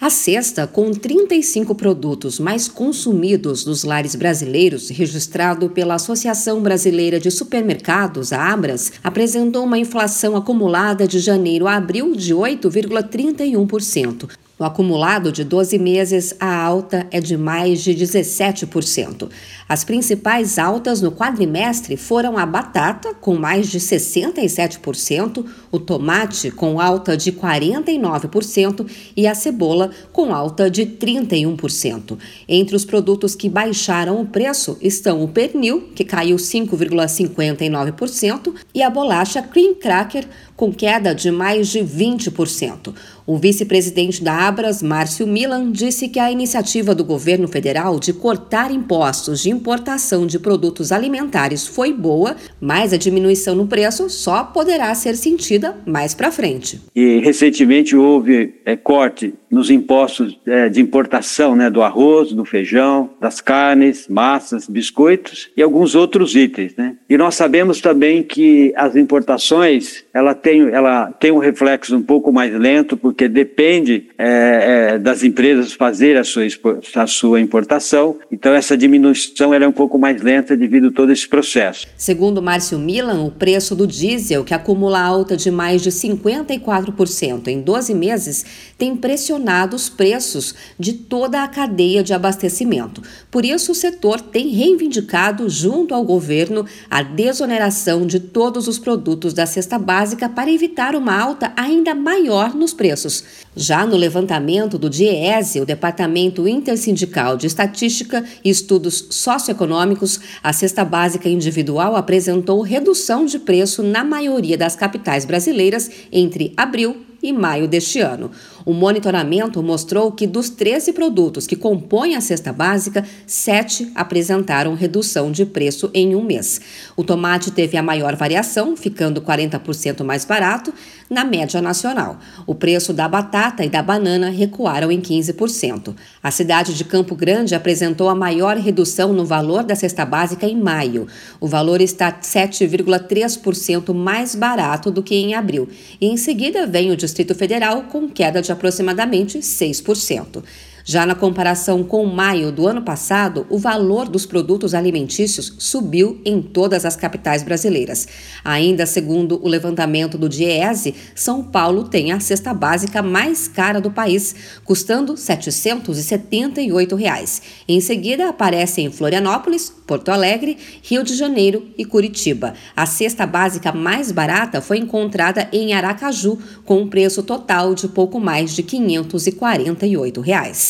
A cesta, com 35 produtos mais consumidos nos lares brasileiros, registrado pela Associação Brasileira de Supermercados, a Abras, apresentou uma inflação acumulada de janeiro a abril de 8,31%. No acumulado de 12 meses, a alta é de mais de 17%. As principais altas no quadrimestre foram a batata, com mais de 67%, o tomate, com alta de 49%, e a cebola, com alta de 31%. Entre os produtos que baixaram o preço estão o pernil, que caiu 5,59%, e a bolacha cream cracker, com queda de mais de 20%. O vice-presidente da Abras, Márcio Milan, disse que a iniciativa do governo federal de cortar impostos de importação de produtos alimentares foi boa, mas a diminuição no preço só poderá ser sentida mais para frente. E recentemente houve é, corte nos impostos é, de importação né, do arroz, do feijão, das carnes, massas, biscoitos e alguns outros itens. Né? E nós sabemos também que as importações ela tem, ela tem um reflexo um pouco mais lento, porque depende é, é, das empresas fazer a sua, a sua importação. Então, essa diminuição é um pouco mais lenta devido a todo esse processo. Segundo Márcio Milan, o preço do diesel, que acumula alta de mais de 54% em 12 meses, tem pressionado os preços de toda a cadeia de abastecimento. Por isso, o setor tem reivindicado, junto ao governo, a desoneração de todos os produtos da cesta básica para evitar uma alta ainda maior nos preços. Já no levantamento do DIEESE, o Departamento Intersindical de Estatística e Estudos Socioeconômicos, a cesta básica individual apresentou redução de preço na maioria das capitais brasileiras entre abril e maio deste ano. O monitoramento mostrou que dos 13 produtos que compõem a cesta básica, sete apresentaram redução de preço em um mês. O tomate teve a maior variação, ficando 40% mais barato na média nacional. O preço da batata e da banana recuaram em 15%. A cidade de Campo Grande apresentou a maior redução no valor da cesta básica em maio. O valor está 7,3% mais barato do que em abril. E em seguida vem o Distrito Federal com queda de aproximadamente 6%. Já na comparação com maio do ano passado, o valor dos produtos alimentícios subiu em todas as capitais brasileiras. Ainda segundo o levantamento do DIEESE, São Paulo tem a cesta básica mais cara do país, custando 778 reais. Em seguida aparecem Florianópolis, Porto Alegre, Rio de Janeiro e Curitiba. A cesta básica mais barata foi encontrada em Aracaju, com um preço total de pouco mais de 548 reais.